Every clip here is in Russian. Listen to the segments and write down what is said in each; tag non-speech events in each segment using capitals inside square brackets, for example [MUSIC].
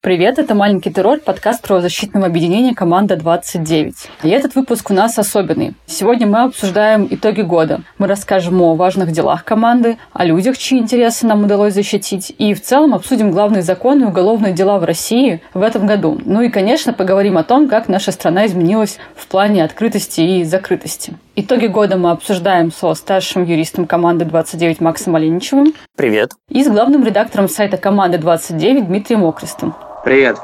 Привет, это «Маленький террор», подкаст правозащитного объединения «Команда 29». И этот выпуск у нас особенный. Сегодня мы обсуждаем итоги года. Мы расскажем о важных делах команды, о людях, чьи интересы нам удалось защитить, и в целом обсудим главные законы и уголовные дела в России в этом году. Ну и, конечно, поговорим о том, как наша страна изменилась в плане открытости и закрытости. Итоги года мы обсуждаем со старшим юристом команды 29 Максом Оленичевым. Привет. И с главным редактором сайта команды 29 Дмитрием Окрестом. Привет.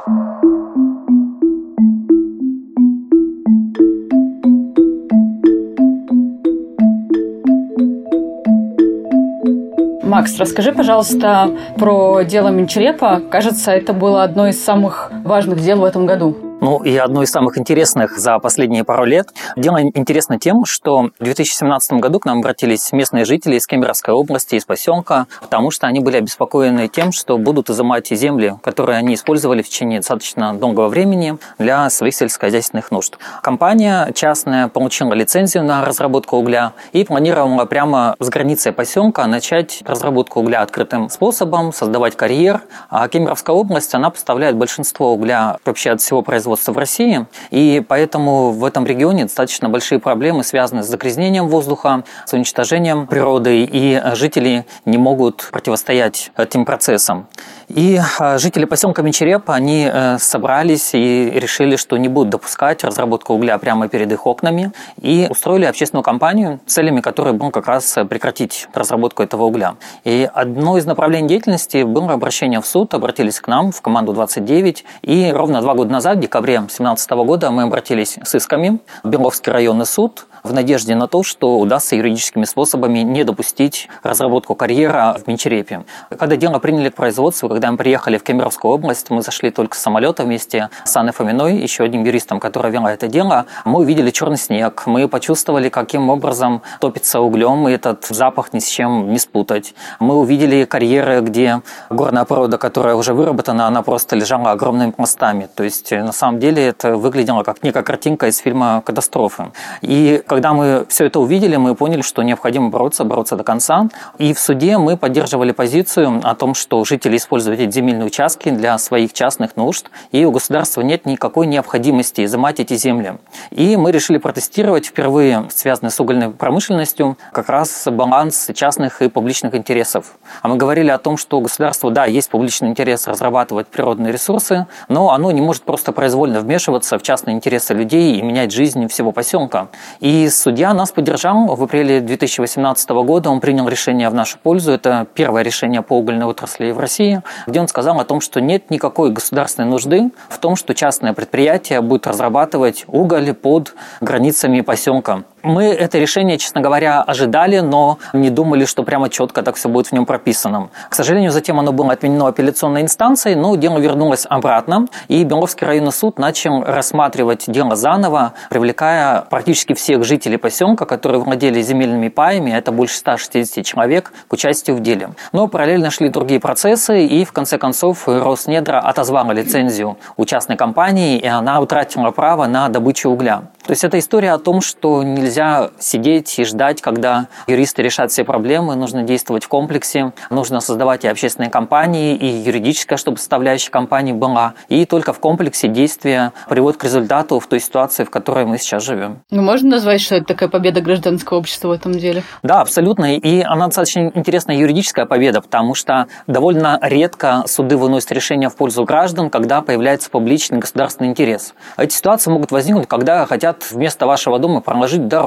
Макс, расскажи, пожалуйста, про дело Менчерепа. Кажется, это было одно из самых важных дел в этом году. Ну и одно из самых интересных за последние пару лет. Дело интересно тем, что в 2017 году к нам обратились местные жители из Кемеровской области, из поселка, потому что они были обеспокоены тем, что будут изымать земли, которые они использовали в течение достаточно долгого времени для своих сельскохозяйственных нужд. Компания частная получила лицензию на разработку угля и планировала прямо с границы поселка начать разработку угля открытым способом, создавать карьер. А Кемеровская область, она поставляет большинство угля вообще от всего производства производства в России, и поэтому в этом регионе достаточно большие проблемы, связанные с загрязнением воздуха, с уничтожением природы, и жители не могут противостоять этим процессам. И а, жители поселка Мечереп, они э, собрались и решили, что не будут допускать разработку угля прямо перед их окнами, и устроили общественную кампанию, целями которой было как раз прекратить разработку этого угля. И одно из направлений деятельности было обращение в суд, обратились к нам в команду 29, и ровно два года назад, в декабре 2017 года, мы обратились с исками в Беловский районный суд в надежде на то, что удастся юридическими способами не допустить разработку карьера в Менчерепе. Когда дело приняли к производству, когда мы приехали в Кемеровскую область, мы зашли только с самолета вместе с Анной Фоминой, еще одним юристом, который вела это дело, мы увидели черный снег, мы почувствовали, каким образом топится углем, и этот запах ни с чем не спутать. Мы увидели карьеры, где горная порода, которая уже выработана, она просто лежала огромными пластами. То есть, на самом деле, это выглядело как некая картинка из фильма «Катастрофы». И когда мы все это увидели, мы поняли, что необходимо бороться, бороться до конца. И в суде мы поддерживали позицию о том, что жители используют эти земельные участки для своих частных нужд, и у государства нет никакой необходимости изымать эти земли. И мы решили протестировать впервые, связанный с угольной промышленностью, как раз баланс частных и публичных интересов. А мы говорили о том, что у государства, да, есть публичный интерес разрабатывать природные ресурсы, но оно не может просто произвольно вмешиваться в частные интересы людей и менять жизнь всего поселка. И и судья нас поддержал. В апреле 2018 года он принял решение в нашу пользу. Это первое решение по угольной отрасли в России, где он сказал о том, что нет никакой государственной нужды в том, что частное предприятие будет разрабатывать уголь под границами поселка. Мы это решение, честно говоря, ожидали, но не думали, что прямо четко так все будет в нем прописано. К сожалению, затем оно было отменено апелляционной инстанцией, но дело вернулось обратно, и Беловский районный суд начал рассматривать дело заново, привлекая практически всех жителей поселка, которые владели земельными паями, это больше 160 человек, к участию в деле. Но параллельно шли другие процессы, и в конце концов Роснедра отозвала лицензию у частной компании, и она утратила право на добычу угля. То есть это история о том, что нельзя сидеть и ждать, когда юристы решат все проблемы, нужно действовать в комплексе, нужно создавать и общественные компании, и юридическая, чтобы составляющая компании была, и только в комплексе действия приводит к результату в той ситуации, в которой мы сейчас живем. Ну, можно назвать, что это такая победа гражданского общества в этом деле? Да, абсолютно, и она достаточно интересная юридическая победа, потому что довольно редко суды выносят решения в пользу граждан, когда появляется публичный государственный интерес. Эти ситуации могут возникнуть, когда хотят вместо вашего дома проложить дорогу,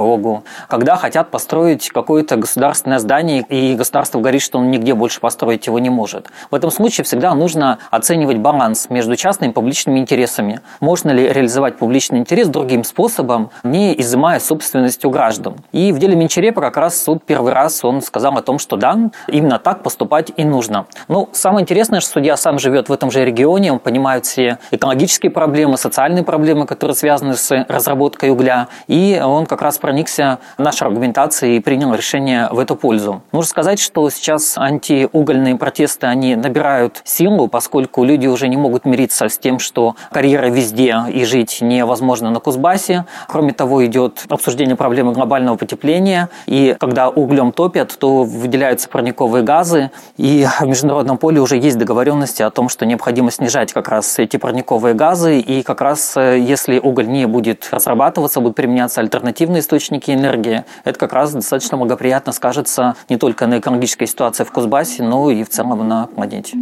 когда хотят построить какое-то государственное здание, и государство говорит, что он нигде больше построить его не может. В этом случае всегда нужно оценивать баланс между частными и публичными интересами. Можно ли реализовать публичный интерес другим способом, не изымая собственность у граждан. И в деле Менчерепа как раз суд первый раз он сказал о том, что да, именно так поступать и нужно. Ну, самое интересное, что судья сам живет в этом же регионе, он понимает все экологические проблемы, социальные проблемы, которые связаны с разработкой угля, и он как раз проникся нашей аргументацией и принял решение в эту пользу. Нужно сказать, что сейчас антиугольные протесты, они набирают силу, поскольку люди уже не могут мириться с тем, что карьера везде и жить невозможно на Кузбассе. Кроме того, идет обсуждение проблемы глобального потепления, и когда углем топят, то выделяются парниковые газы, и в международном поле уже есть договоренности о том, что необходимо снижать как раз эти парниковые газы, и как раз э, если уголь не будет разрабатываться, будут применяться альтернативные источники энергии, это как раз достаточно благоприятно скажется не только на экологической ситуации в Кузбассе, но и в целом на планете.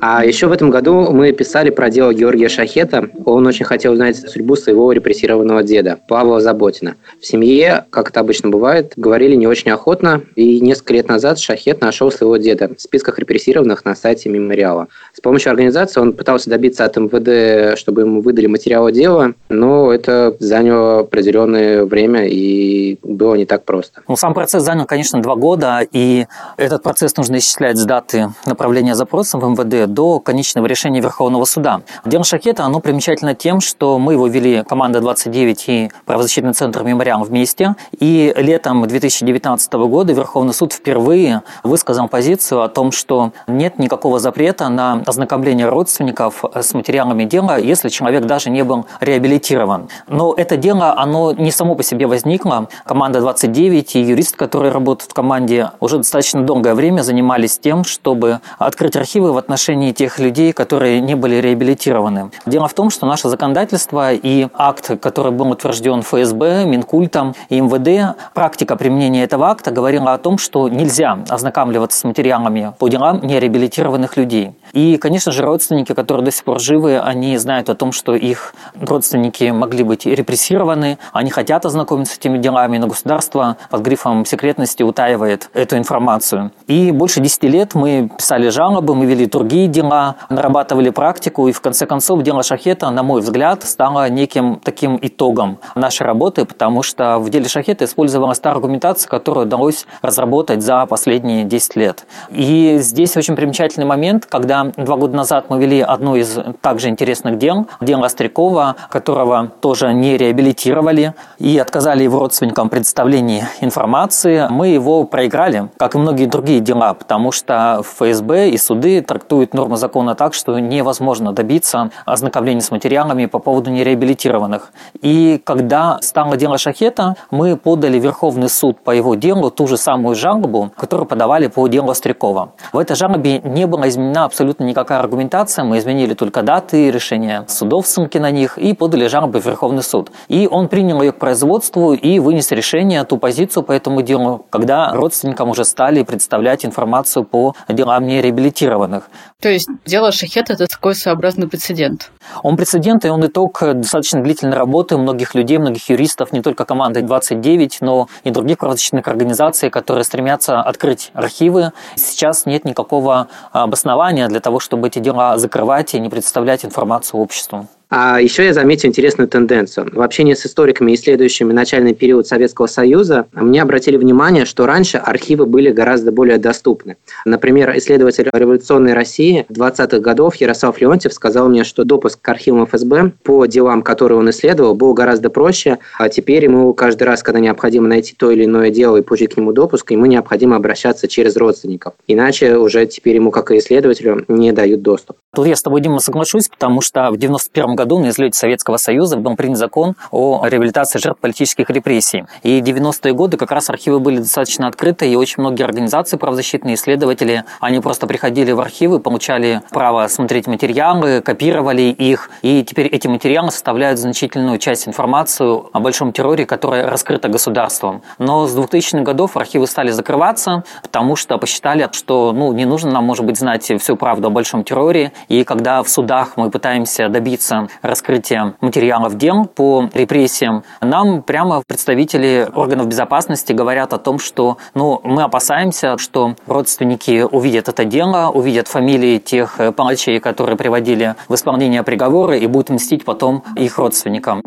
А еще в этом году мы писали про дело Георгия Шахета. Он очень хотел узнать судьбу своего репрессированного деда, Павла Заботина. В семье, как это обычно бывает, говорили не очень охотно, и несколько лет назад Шахет нашел своего деда в списках репрессированных на сайте мемориала. С помощью организации он пытался добиться от МВД, чтобы ему выдали материалы дела, но это заняло определенное время и было не так просто. Ну, сам процесс занял, конечно, два года, и этот процесс нужно исчислять с даты направления запроса в МВД до конечного решения Верховного суда. Дело Шахета, оно примечательно тем, что мы его вели, команда 29 и правозащитный центр «Мемориал» вместе, и летом 2019 года Верховный суд впервые высказал позицию о том, что нет никакого запрета на ознакомление родственников с материалами дела, если человек даже не был реабилитирован. Но это дело, оно не само по себе возникло. Команда 29 и юрист, который работает в команде, уже достаточно долгое время занимались тем, чтобы открыть архивы в отношении отношении тех людей, которые не были реабилитированы. Дело в том, что наше законодательство и акт, который был утвержден ФСБ, Минкультом и МВД, практика применения этого акта говорила о том, что нельзя ознакомливаться с материалами по делам нереабилитированных людей. И, конечно же, родственники, которые до сих пор живы, они знают о том, что их родственники могли быть репрессированы, они хотят ознакомиться с этими делами, но государство под грифом секретности утаивает эту информацию. И больше 10 лет мы писали жалобы, мы вели другие дела, нарабатывали практику, и в конце концов дело Шахета, на мой взгляд, стало неким таким итогом нашей работы, потому что в деле Шахета использовалась та аргументация, которую удалось разработать за последние 10 лет. И здесь очень примечательный момент, когда два года назад мы вели одно из также интересных дел, дело Острякова, которого тоже не реабилитировали и отказали его родственникам представлении информации. Мы его проиграли, как и многие другие дела, потому что ФСБ и суды трактуют нормы закона так, что невозможно добиться ознакомления с материалами по поводу нереабилитированных. И когда стало дело Шахета, мы подали Верховный суд по его делу ту же самую жалобу, которую подавали по делу Острякова. В этой жалобе не была изменена абсолютно никакая аргументация, мы изменили только даты, решения судов, ссылки на них, и подали жалобу в Верховный суд. И он принял ее к производству и вынес решение, ту позицию по этому делу, когда родственникам уже стали представлять информацию по делам нереабилитированных. То есть дело Шахет – это такой своеобразный прецедент? Он прецедент, и он итог достаточно длительной работы многих людей, многих юристов, не только команды 29, но и других правозащитных организаций, которые стремятся открыть архивы. Сейчас нет никакого обоснования для того, чтобы эти дела закрывать и не представлять информацию обществу. А еще я заметил интересную тенденцию. В общении с историками, исследующими начальный период Советского Союза, мне обратили внимание, что раньше архивы были гораздо более доступны. Например, исследователь революционной России 20-х годов Ярослав Леонтьев сказал мне, что допуск к архивам ФСБ по делам, которые он исследовал, был гораздо проще, а теперь ему каждый раз, когда необходимо найти то или иное дело и получить к нему допуск, ему необходимо обращаться через родственников. Иначе уже теперь ему, как и исследователю, не дают доступ. Тут я с тобой, Дима, соглашусь, потому что в 91 году на излете Советского Союза был принят закон о реабилитации жертв политических репрессий. И 90-е годы как раз архивы были достаточно открыты, и очень многие организации правозащитные, исследователи, они просто приходили в архивы, получали право смотреть материалы, копировали их, и теперь эти материалы составляют значительную часть информации о большом терроре, которая раскрыта государством. Но с 2000-х годов архивы стали закрываться, потому что посчитали, что ну, не нужно нам, может быть, знать всю правду о большом терроре, и когда в судах мы пытаемся добиться раскрытия материалов дел по репрессиям, нам прямо представители органов безопасности говорят о том, что ну, мы опасаемся, что родственники увидят это дело, увидят фамилии тех палачей, которые приводили в исполнение приговора и будут мстить потом их родственникам.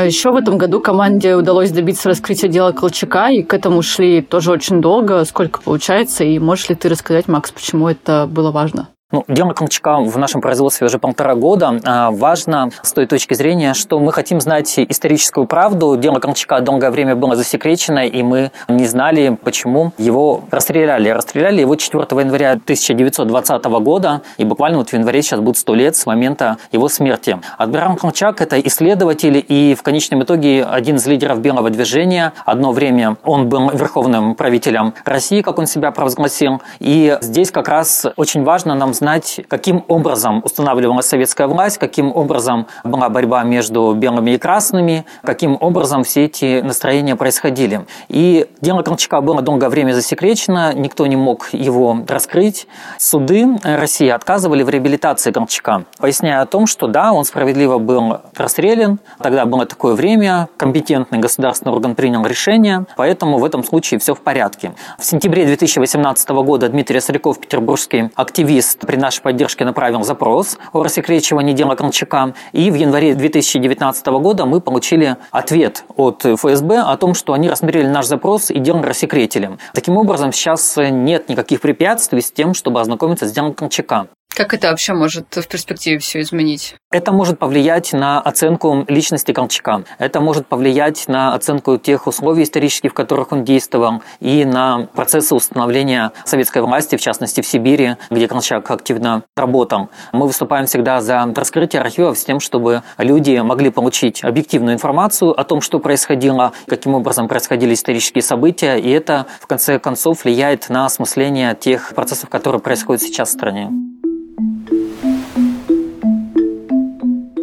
А еще в этом году команде удалось добиться раскрытия дела Колчака, и к этому шли тоже очень долго. Сколько получается? И можешь ли ты рассказать, Макс, почему это было важно? Ну, дело Колчака в нашем производстве уже полтора года. А, важно с той точки зрения, что мы хотим знать историческую правду. Дело Колчака долгое время было засекречено, и мы не знали, почему его расстреляли. Расстреляли его 4 января 1920 года, и буквально вот в январе сейчас будет сто лет с момента его смерти. Адмирал Колчак – это исследователь и в конечном итоге один из лидеров белого движения. Одно время он был верховным правителем России, как он себя провозгласил. И здесь как раз очень важно нам знать, каким образом устанавливалась советская власть, каким образом была борьба между белыми и красными, каким образом все эти настроения происходили. И дело Колчака было долгое время засекречено, никто не мог его раскрыть. Суды России отказывали в реабилитации Колчака, поясняя о том, что да, он справедливо был расстрелян, тогда было такое время, компетентный государственный орган принял решение, поэтому в этом случае все в порядке. В сентябре 2018 года Дмитрий Соряков, петербургский активист, при нашей поддержке направил запрос о рассекречивании дела Колчака. И в январе 2019 года мы получили ответ от ФСБ о том, что они рассмотрели наш запрос и дело рассекретили. Таким образом, сейчас нет никаких препятствий с тем, чтобы ознакомиться с делом Колчака. Как это вообще может в перспективе все изменить? Это может повлиять на оценку личности Колчака. Это может повлиять на оценку тех условий исторических, в которых он действовал, и на процессы установления советской власти, в частности в Сибири, где Колчак активно работал. Мы выступаем всегда за раскрытие архивов с тем, чтобы люди могли получить объективную информацию о том, что происходило, каким образом происходили исторические события, и это в конце концов влияет на осмысление тех процессов, которые происходят сейчас в стране.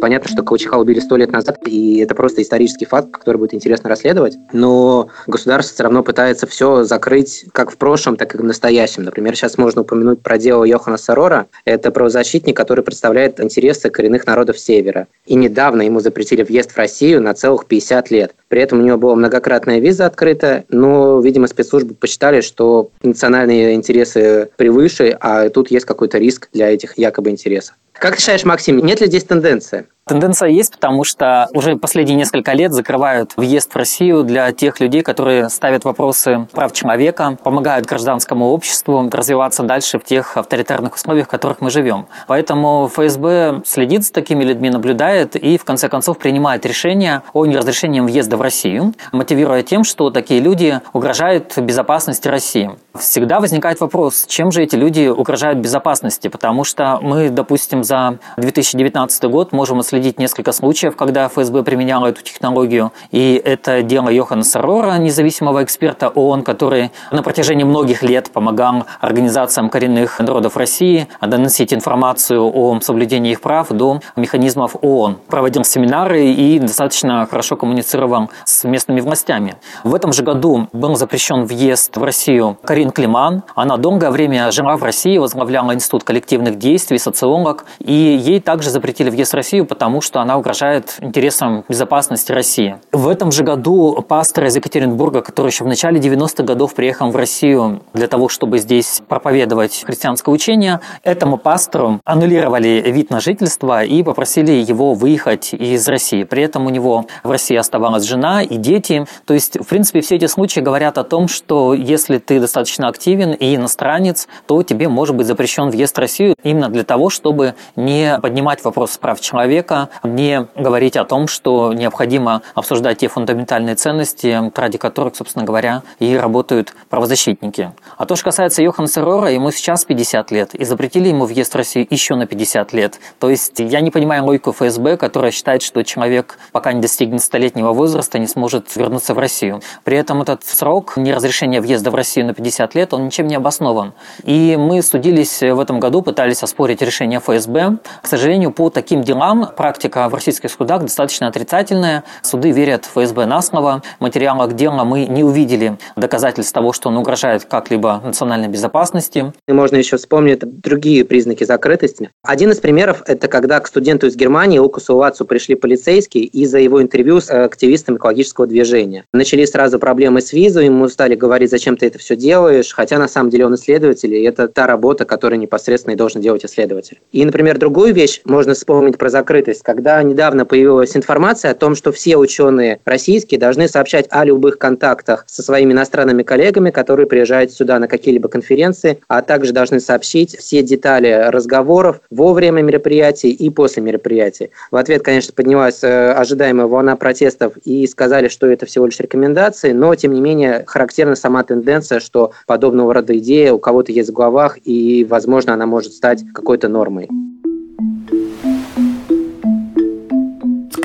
Понятно, что Колчака убили сто лет назад, и это просто исторический факт, который будет интересно расследовать. Но государство все равно пытается все закрыть как в прошлом, так и в настоящем. Например, сейчас можно упомянуть про дело Йохана Сарора. Это правозащитник, который представляет интересы коренных народов Севера. И недавно ему запретили въезд в Россию на целых 50 лет. При этом у него была многократная виза открыта, но, видимо, спецслужбы посчитали, что национальные интересы превыше, а тут есть какой-то риск для этих якобы интересов. Как ты считаешь, Максим, нет ли здесь тенденции? Тенденция есть, потому что уже последние несколько лет закрывают въезд в Россию для тех людей, которые ставят вопросы прав человека, помогают гражданскому обществу развиваться дальше в тех авторитарных условиях, в которых мы живем. Поэтому ФСБ следит за такими людьми, наблюдает и в конце концов принимает решение о неразрешении въезда в Россию, мотивируя тем, что такие люди угрожают безопасности России. Всегда возникает вопрос, чем же эти люди угрожают безопасности, потому что мы, допустим, за 2019 год можем отследить отследить несколько случаев, когда ФСБ применяла эту технологию. И это дело Йохана Сарора, независимого эксперта ООН, который на протяжении многих лет помогал организациям коренных народов России доносить информацию о соблюдении их прав до механизмов ООН. Проводил семинары и достаточно хорошо коммуницировал с местными властями. В этом же году был запрещен въезд в Россию Карин Климан. Она долгое время жила в России, возглавляла Институт коллективных действий, социолог. И ей также запретили въезд в Россию, потому тому, что она угрожает интересам безопасности России. В этом же году пастор из Екатеринбурга, который еще в начале 90-х годов приехал в Россию для того, чтобы здесь проповедовать христианское учение, этому пастору аннулировали вид на жительство и попросили его выехать из России. При этом у него в России оставалась жена и дети. То есть, в принципе, все эти случаи говорят о том, что если ты достаточно активен и иностранец, то тебе может быть запрещен въезд в Россию именно для того, чтобы не поднимать вопрос прав человека, не говорить о том, что необходимо обсуждать те фундаментальные ценности, ради которых, собственно говоря, и работают правозащитники. А то, что касается Йохана Серора, ему сейчас 50 лет, и запретили ему въезд в Россию еще на 50 лет. То есть я не понимаю логику ФСБ, которая считает, что человек, пока не достигнет столетнего возраста, не сможет вернуться в Россию. При этом этот срок неразрешения въезда в Россию на 50 лет, он ничем не обоснован. И мы судились в этом году, пытались оспорить решение ФСБ. К сожалению, по таким делам практика в российских судах достаточно отрицательная. Суды верят ФСБ на слово. В материалах дела мы не увидели доказательств того, что он угрожает как-либо национальной безопасности. Можно еще вспомнить другие признаки закрытости. Один из примеров – это когда к студенту из Германии Лукасу Уатсу пришли полицейские из-за его интервью с активистом экологического движения. Начались сразу проблемы с визой, ему стали говорить, зачем ты это все делаешь, хотя на самом деле он исследователь, и это та работа, которую непосредственно и должен делать исследователь. И, например, другую вещь можно вспомнить про закрытость открытость, когда недавно появилась информация о том, что все ученые российские должны сообщать о любых контактах со своими иностранными коллегами, которые приезжают сюда на какие-либо конференции, а также должны сообщить все детали разговоров во время мероприятий и после мероприятий. В ответ, конечно, поднялась э, ожидаемая волна протестов и сказали, что это всего лишь рекомендации, но, тем не менее, характерна сама тенденция, что подобного рода идея у кого-то есть в головах, и, возможно, она может стать какой-то нормой.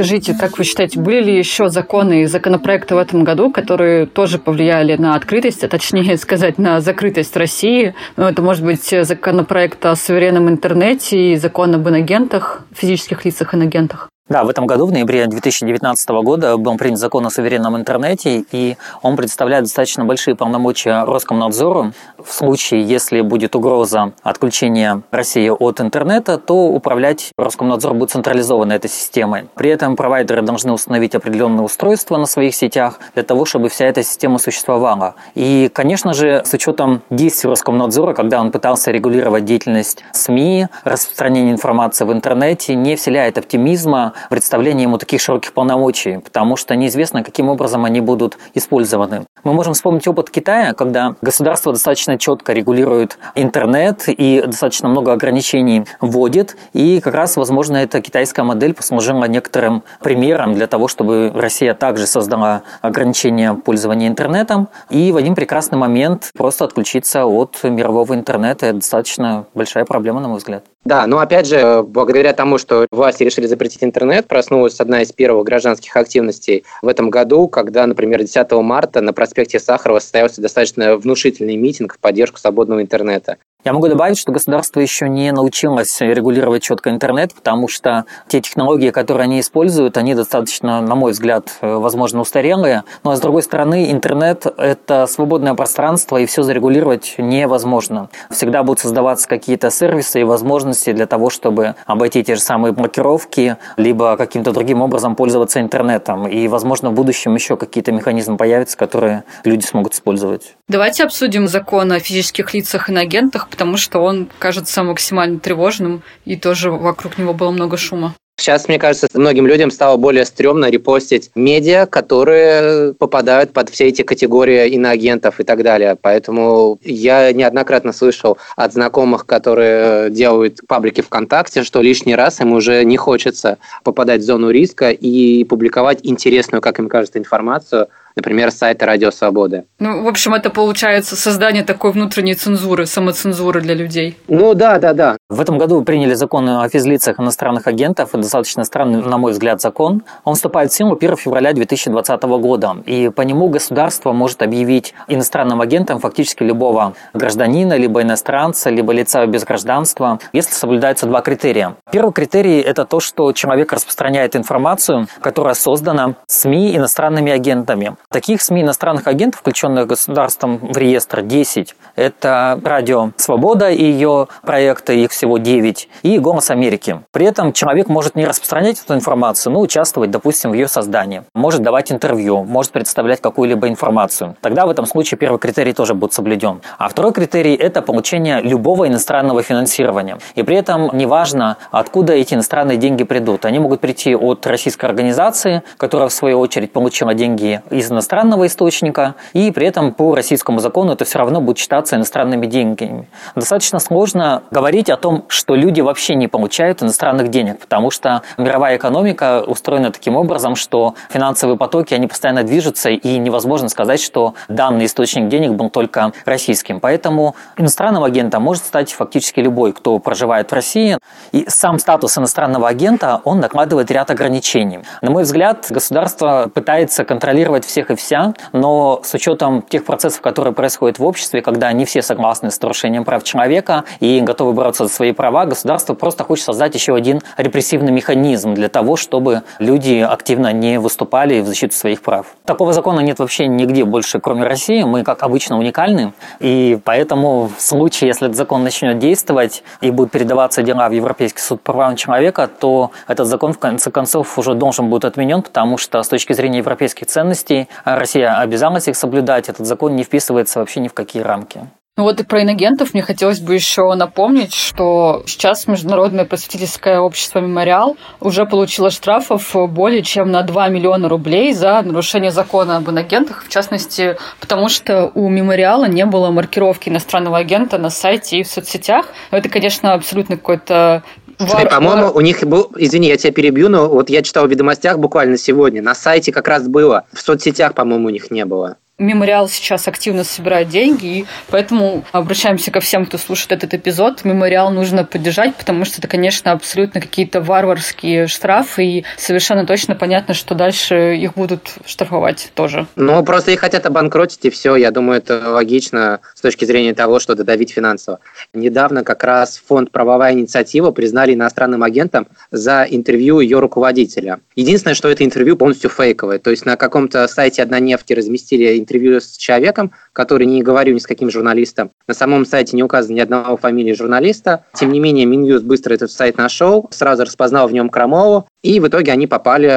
Скажите, как вы считаете, были ли еще законы и законопроекты в этом году, которые тоже повлияли на открытость, а точнее [LAUGHS] сказать, на закрытость России? Ну, это может быть законопроект о суверенном интернете и закон об инагентах, физических лицах инагентах? Да, в этом году, в ноябре 2019 года, был принят закон о суверенном интернете, и он представляет достаточно большие полномочия Роскомнадзору. В случае, если будет угроза отключения России от интернета, то управлять Роскомнадзор будет централизованно этой системой. При этом провайдеры должны установить определенные устройства на своих сетях для того, чтобы вся эта система существовала. И, конечно же, с учетом действий Роскомнадзора, когда он пытался регулировать деятельность СМИ, распространение информации в интернете, не вселяет оптимизма представление ему таких широких полномочий, потому что неизвестно, каким образом они будут использованы. Мы можем вспомнить опыт Китая, когда государство достаточно четко регулирует интернет и достаточно много ограничений вводит, и как раз, возможно, эта китайская модель послужила некоторым примером для того, чтобы Россия также создала ограничения пользования интернетом, и в один прекрасный момент просто отключиться от мирового интернета – это достаточно большая проблема, на мой взгляд. Да, но опять же, благодаря тому, что власти решили запретить интернет, проснулась одна из первых гражданских активностей в этом году, когда, например, 10 марта на проспекте Сахарова состоялся достаточно внушительный митинг в поддержку свободного интернета. Я могу добавить, что государство еще не научилось регулировать четко интернет, потому что те технологии, которые они используют, они достаточно, на мой взгляд, возможно, устарелые. Но, с другой стороны, интернет – это свободное пространство, и все зарегулировать невозможно. Всегда будут создаваться какие-то сервисы и возможности для того, чтобы обойти те же самые блокировки, либо каким-то другим образом пользоваться интернетом. И, возможно, в будущем еще какие-то механизмы появятся, которые люди смогут использовать. Давайте обсудим закон о физических лицах и агентах, потому что он кажется максимально тревожным, и тоже вокруг него было много шума. Сейчас, мне кажется, многим людям стало более стрёмно репостить медиа, которые попадают под все эти категории иноагентов и так далее. Поэтому я неоднократно слышал от знакомых, которые делают паблики ВКонтакте, что лишний раз им уже не хочется попадать в зону риска и публиковать интересную, как им кажется, информацию например, сайта Радио Свободы. Ну, в общем, это получается создание такой внутренней цензуры, самоцензуры для людей. Ну да, да, да. В этом году приняли закон о физлицах иностранных агентов. Это достаточно странный, на мой взгляд, закон. Он вступает в силу 1 февраля 2020 года. И по нему государство может объявить иностранным агентом фактически любого гражданина, либо иностранца, либо лица без гражданства, если соблюдаются два критерия. Первый критерий – это то, что человек распространяет информацию, которая создана СМИ иностранными агентами. Таких СМИ иностранных агентов, включенных государством в реестр 10, это Радио Свобода и ее проекты, их всего 9, и Голос Америки. При этом человек может не распространять эту информацию, но участвовать, допустим, в ее создании. Может давать интервью, может представлять какую-либо информацию. Тогда в этом случае первый критерий тоже будет соблюден. А второй критерий – это получение любого иностранного финансирования. И при этом неважно, откуда эти иностранные деньги придут. Они могут прийти от российской организации, которая в свою очередь получила деньги из иностранного источника, и при этом по российскому закону это все равно будет считаться иностранными деньгами. Достаточно сложно говорить о том, что люди вообще не получают иностранных денег, потому что мировая экономика устроена таким образом, что финансовые потоки, они постоянно движутся, и невозможно сказать, что данный источник денег был только российским. Поэтому иностранным агентом может стать фактически любой, кто проживает в России. И сам статус иностранного агента, он накладывает ряд ограничений. На мой взгляд, государство пытается контролировать всех и вся, но с учетом тех процессов, которые происходят в обществе, когда не все согласны с нарушением прав человека и готовы бороться за свои права, государство просто хочет создать еще один репрессивный механизм для того, чтобы люди активно не выступали в защиту своих прав. Такого закона нет вообще нигде больше, кроме России. Мы, как обычно, уникальны, и поэтому в случае, если этот закон начнет действовать и будут передаваться дела в Европейский суд по правам человека, то этот закон в конце концов уже должен будет отменен, потому что с точки зрения европейских ценностей Россия обязалась их соблюдать, этот закон не вписывается вообще ни в какие рамки. Ну вот и про инагентов мне хотелось бы еще напомнить, что сейчас Международное просветительское общество «Мемориал» уже получило штрафов более чем на 2 миллиона рублей за нарушение закона об инагентах, в частности, потому что у «Мемориала» не было маркировки иностранного агента на сайте и в соцсетях. Но это, конечно, абсолютно какой-то Слушай, по-моему, у них был, извини, я тебя перебью, но вот я читал в ведомостях буквально сегодня, на сайте как раз было, в соцсетях, по-моему, у них не было. Мемориал сейчас активно собирает деньги, и поэтому обращаемся ко всем, кто слушает этот эпизод. Мемориал нужно поддержать, потому что это, конечно, абсолютно какие-то варварские штрафы, и совершенно точно понятно, что дальше их будут штрафовать тоже. Ну, просто их хотят обанкротить, и все. Я думаю, это логично с точки зрения того, что додавить финансово. Недавно как раз фонд «Правовая инициатива» признали иностранным агентом за интервью ее руководителя. Единственное, что это интервью полностью фейковое. То есть на каком-то сайте «Однонефти» разместили интервью с человеком, который не говорю ни с каким журналистом. На самом сайте не указано ни одного фамилии журналиста. Тем не менее, Минюст быстро этот сайт нашел, сразу распознал в нем Крамову, и в итоге они попали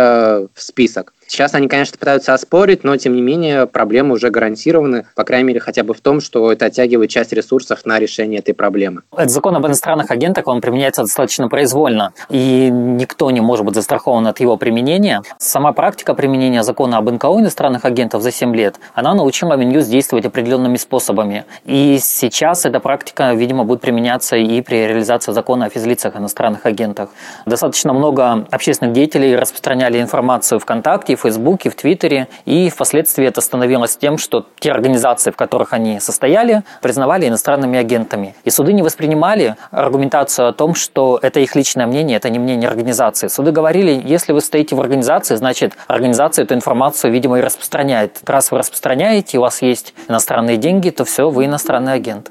в список. Сейчас они, конечно, пытаются оспорить, но, тем не менее, проблемы уже гарантированы, по крайней мере, хотя бы в том, что это оттягивает часть ресурсов на решение этой проблемы. Этот закон об иностранных агентах, он применяется достаточно произвольно, и никто не может быть застрахован от его применения. Сама практика применения закона об НКО иностранных агентов за 7 лет, она научила Минюст действовать определенными способами. И сейчас эта практика, видимо, будет применяться и при реализации закона о физлицах иностранных агентах. Достаточно много общественных деятелей распространяли информацию ВКонтакте, в Фейсбуке, в Твиттере, и впоследствии это становилось тем, что те организации, в которых они состояли, признавали иностранными агентами. И суды не воспринимали аргументацию о том, что это их личное мнение, это не мнение организации. Суды говорили, если вы стоите в организации, значит, организация эту информацию, видимо, и распространяет. Раз вы распространяете, у вас есть иностранные деньги, то все, вы иностранный агент.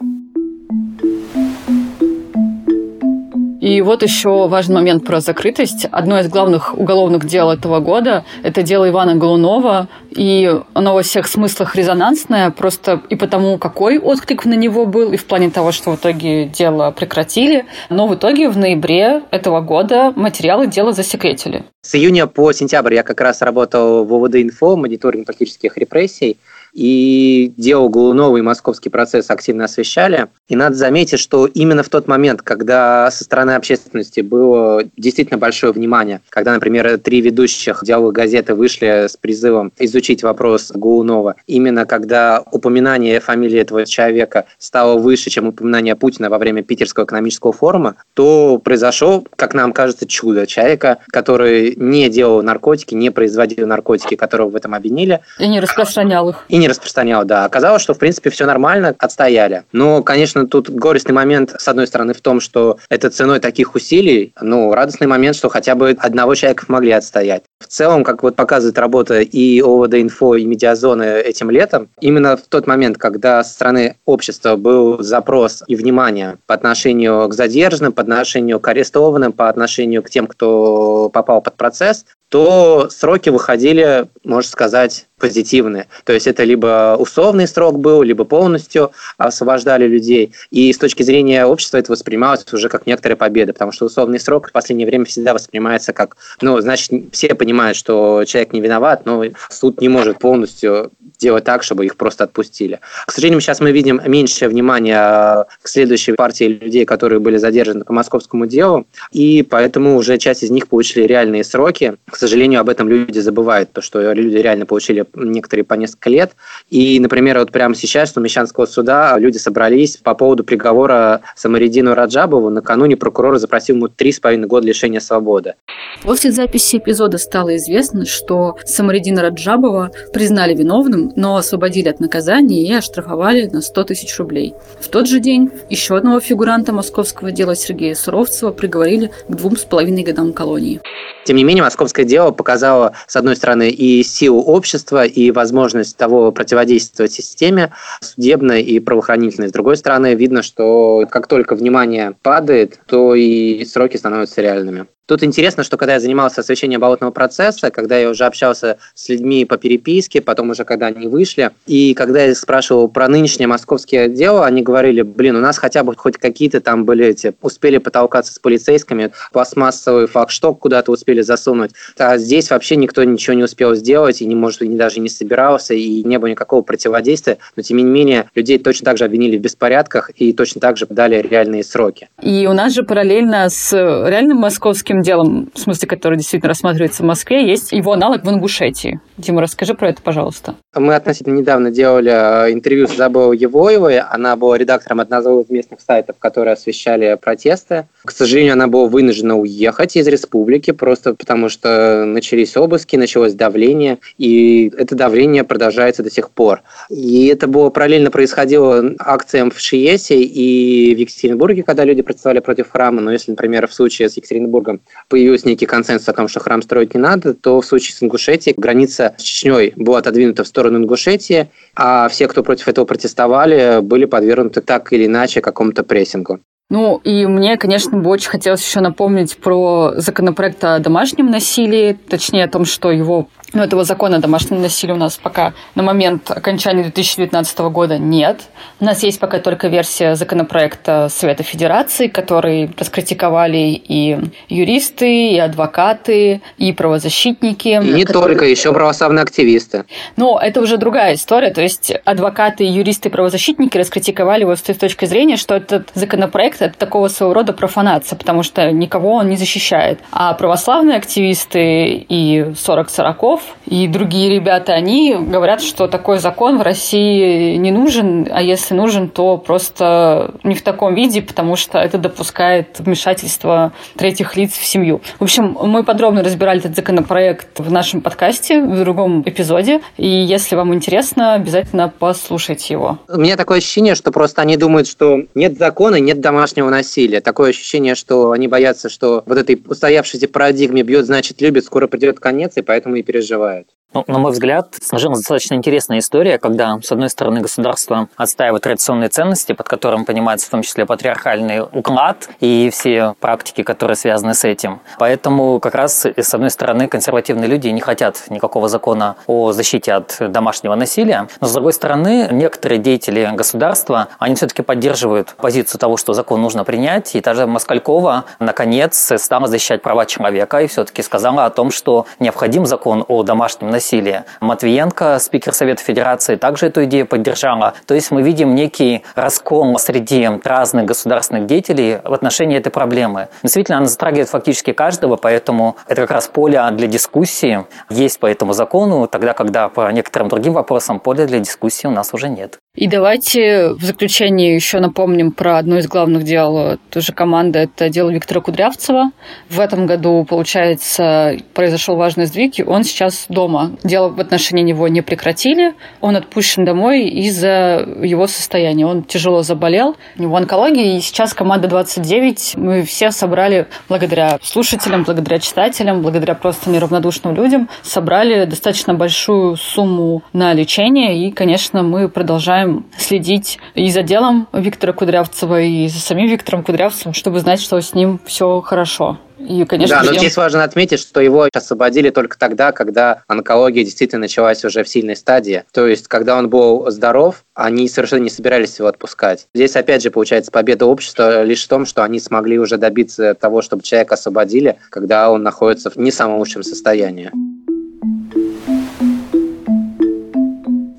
И вот еще важный момент про закрытость. Одно из главных уголовных дел этого года – это дело Ивана Голунова, и оно во всех смыслах резонансное, просто и потому, какой отклик на него был, и в плане того, что в итоге дело прекратили. Но в итоге в ноябре этого года материалы дела засекретили. С июня по сентябрь я как раз работал в ОВД-инфо, мониторинг политических репрессий и дело Голунова и московский процесс активно освещали. И надо заметить, что именно в тот момент, когда со стороны общественности было действительно большое внимание, когда, например, три ведущих диалога газеты вышли с призывом изучить вопрос Голунова, именно когда упоминание фамилии этого человека стало выше, чем упоминание Путина во время Питерского экономического форума, то произошло, как нам кажется, чудо человека, который не делал наркотики, не производил наркотики, которого в этом обвинили. И не распространял их. И не распространял, да. Оказалось, что, в принципе, все нормально, отстояли. Но, конечно, тут горестный момент, с одной стороны, в том, что это ценой таких усилий, ну, радостный момент, что хотя бы одного человека могли отстоять. В целом, как вот показывает работа и ОВД-инфо, и медиазоны этим летом, именно в тот момент, когда со стороны общества был запрос и внимание по отношению к задержанным, по отношению к арестованным, по отношению к тем, кто попал под процесс, то сроки выходили, можно сказать, позитивные. То есть это либо условный срок был, либо полностью освобождали людей. И с точки зрения общества это воспринималось уже как некоторая победа, потому что условный срок в последнее время всегда воспринимается как, ну, значит, все понимают, что человек не виноват, но суд не может полностью делать так, чтобы их просто отпустили. К сожалению, сейчас мы видим меньшее внимание к следующей партии людей, которые были задержаны по московскому делу, и поэтому уже часть из них получили реальные сроки. К сожалению, об этом люди забывают, то что люди реально получили некоторые по несколько лет. И, например, вот прямо сейчас у Мещанского суда люди собрались по поводу приговора Самаридину Раджабову. Накануне прокурор запросил ему три с половиной года лишения свободы. После записи эпизода стало известно, что Самаридина Раджабова признали виновным, но освободили от наказания и оштрафовали на 100 тысяч рублей. В тот же день еще одного фигуранта московского дела Сергея Суровцева приговорили к двум с половиной годам колонии. Тем не менее, московское дело показало, с одной стороны, и силу общества, и возможность того противодействовать системе судебной и правоохранительной. С другой стороны, видно, что как только внимание падает, то и сроки становятся реальными. Тут интересно, что когда я занимался освещением болотного процесса, когда я уже общался с людьми по переписке, потом уже когда они вышли, и когда я спрашивал про нынешнее московское дело, они говорили, блин, у нас хотя бы хоть какие-то там были эти, успели потолкаться с полицейскими, пластмассовый флагшток куда-то успели засунуть. А здесь вообще никто ничего не успел сделать, и не может, и даже не собирался, и не было никакого противодействия, но тем не менее людей точно так же обвинили в беспорядках и точно так же дали реальные сроки. И у нас же параллельно с реальным московским делом, в смысле, который действительно рассматривается в Москве, есть его аналог в Ингушетии. Дима, расскажи про это, пожалуйста. Мы относительно недавно делали э, интервью с Забой Евоевой. Она была редактором одного из местных сайтов, которые освещали протесты. К сожалению, она была вынуждена уехать из республики, просто потому что начались обыски, началось давление, и это давление продолжается до сих пор. И это было параллельно происходило акциям в Шиесе и в Екатеринбурге, когда люди протестовали против храма. Но если, например, в случае с Екатеринбургом появился некий консенсус о том, что храм строить не надо, то в случае с Ингушетией граница с Чечней была отодвинута в сторону Ингушетии, а все, кто против этого протестовали, были подвергнуты так или иначе какому-то прессингу. Ну, и мне, конечно, бы очень хотелось еще напомнить про законопроект о домашнем насилии, точнее о том, что его но этого закона о домашнем насилии у нас пока на момент окончания 2019 года нет. У нас есть пока только версия законопроекта Совета Федерации, который раскритиковали и юристы, и адвокаты, и правозащитники. И не которые... только, еще православные активисты. Но это уже другая история. То есть адвокаты, юристы, правозащитники раскритиковали его с той точки зрения, что этот законопроект – это такого своего рода профанация, потому что никого он не защищает. А православные активисты и 40 сороков и другие ребята, они говорят, что такой закон в России не нужен, а если нужен, то просто не в таком виде, потому что это допускает вмешательство третьих лиц в семью. В общем, мы подробно разбирали этот законопроект в нашем подкасте, в другом эпизоде, и если вам интересно, обязательно послушайте его. У меня такое ощущение, что просто они думают, что нет закона, нет домашнего насилия. Такое ощущение, что они боятся, что вот этой устоявшейся парадигме бьет, значит, любит, скоро придет конец, и поэтому и переживают переживают. Ну, на мой взгляд, сложилась достаточно интересная история, когда, с одной стороны, государство отстаивает традиционные ценности, под которым понимается в том числе патриархальный уклад и все практики, которые связаны с этим. Поэтому как раз, с одной стороны, консервативные люди не хотят никакого закона о защите от домашнего насилия, но, с другой стороны, некоторые деятели государства, они все-таки поддерживают позицию того, что закон нужно принять, и даже Москалькова, наконец, стала защищать права человека и все-таки сказала о том, что необходим закон о домашнем насилии, насилия. Матвиенко, спикер Совета Федерации, также эту идею поддержала. То есть мы видим некий раскол среди разных государственных деятелей в отношении этой проблемы. Действительно, она затрагивает фактически каждого, поэтому это как раз поле для дискуссии есть по этому закону, тогда, когда по некоторым другим вопросам поля для дискуссии у нас уже нет. И давайте в заключение еще напомним про одно из главных дел тоже команды. Это дело Виктора Кудрявцева. В этом году, получается, произошел важный сдвиг, и он сейчас дома. Дело в отношении него не прекратили. Он отпущен домой из-за его состояния. Он тяжело заболел. У него онкология, и сейчас команда 29 мы все собрали благодаря слушателям, благодаря читателям, благодаря просто неравнодушным людям, собрали достаточно большую сумму на лечение. И, конечно, мы продолжаем продолжаем следить и за делом Виктора Кудрявцева, и за самим Виктором Кудрявцевым, чтобы знать, что с ним все хорошо. И, конечно, да, но здесь важно отметить, что его освободили только тогда, когда онкология действительно началась уже в сильной стадии. То есть, когда он был здоров, они совершенно не собирались его отпускать. Здесь, опять же, получается победа общества лишь в том, что они смогли уже добиться того, чтобы человека освободили, когда он находится в не самом лучшем состоянии.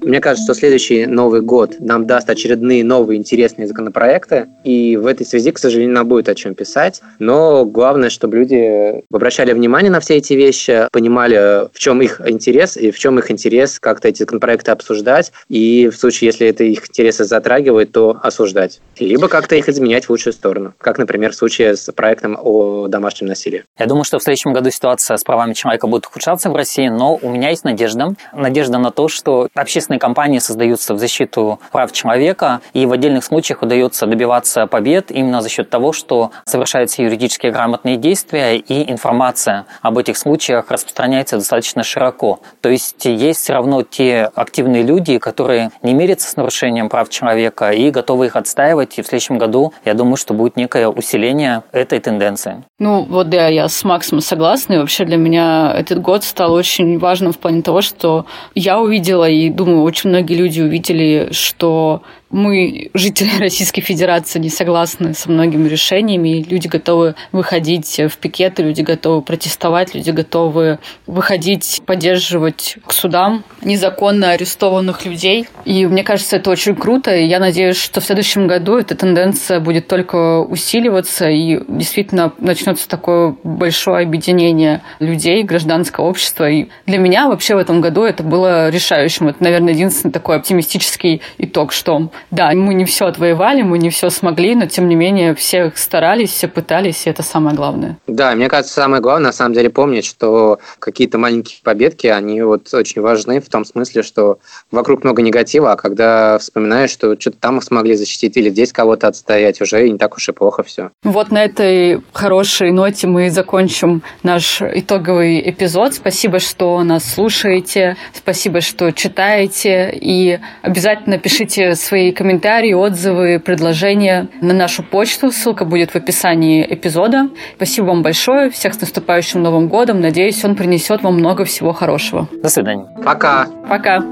Мне кажется, что следующий Новый год нам даст очередные новые интересные законопроекты, и в этой связи, к сожалению, нам будет о чем писать. Но главное, чтобы люди обращали внимание на все эти вещи, понимали, в чем их интерес, и в чем их интерес как-то эти законопроекты обсуждать, и в случае, если это их интересы затрагивает, то осуждать. Либо как-то их изменять в лучшую сторону, как, например, в случае с проектом о домашнем насилии. Я думаю, что в следующем году ситуация с правами человека будет ухудшаться в России, но у меня есть надежда. Надежда на то, что общественные интересные кампании создаются в защиту прав человека, и в отдельных случаях удается добиваться побед именно за счет того, что совершаются юридически грамотные действия, и информация об этих случаях распространяется достаточно широко. То есть есть все равно те активные люди, которые не мирятся с нарушением прав человека и готовы их отстаивать. И в следующем году, я думаю, что будет некое усиление этой тенденции. Ну вот да, я с Максом согласна. И вообще для меня этот год стал очень важным в плане того, что я увидела, и думаю, очень многие люди увидели, что мы, жители [LAUGHS] Российской Федерации, не согласны со многими решениями. Люди готовы выходить в пикеты, люди готовы протестовать, люди готовы выходить, поддерживать к судам незаконно арестованных людей. И мне кажется, это очень круто. И я надеюсь, что в следующем году эта тенденция будет только усиливаться и действительно начнется такое большое объединение людей, гражданского общества. И для меня вообще в этом году это было решающим. Это, наверное, единственный такой оптимистический итог, что да, мы не все отвоевали, мы не все смогли, но тем не менее все старались, все пытались, и это самое главное. Да, мне кажется, самое главное на самом деле помнить, что какие-то маленькие победки, они вот очень важны в том смысле, что вокруг много негатива, а когда вспоминаешь, что что-то там смогли защитить или здесь кого-то отстоять, уже не так уж и плохо все. Вот на этой хорошей ноте мы закончим наш итоговый эпизод. Спасибо, что нас слушаете, спасибо, что читаете, и обязательно пишите свои комментарии, отзывы, предложения на нашу почту. Ссылка будет в описании эпизода. Спасибо вам большое. Всех с наступающим Новым годом. Надеюсь, он принесет вам много всего хорошего. До свидания. Пока. Пока.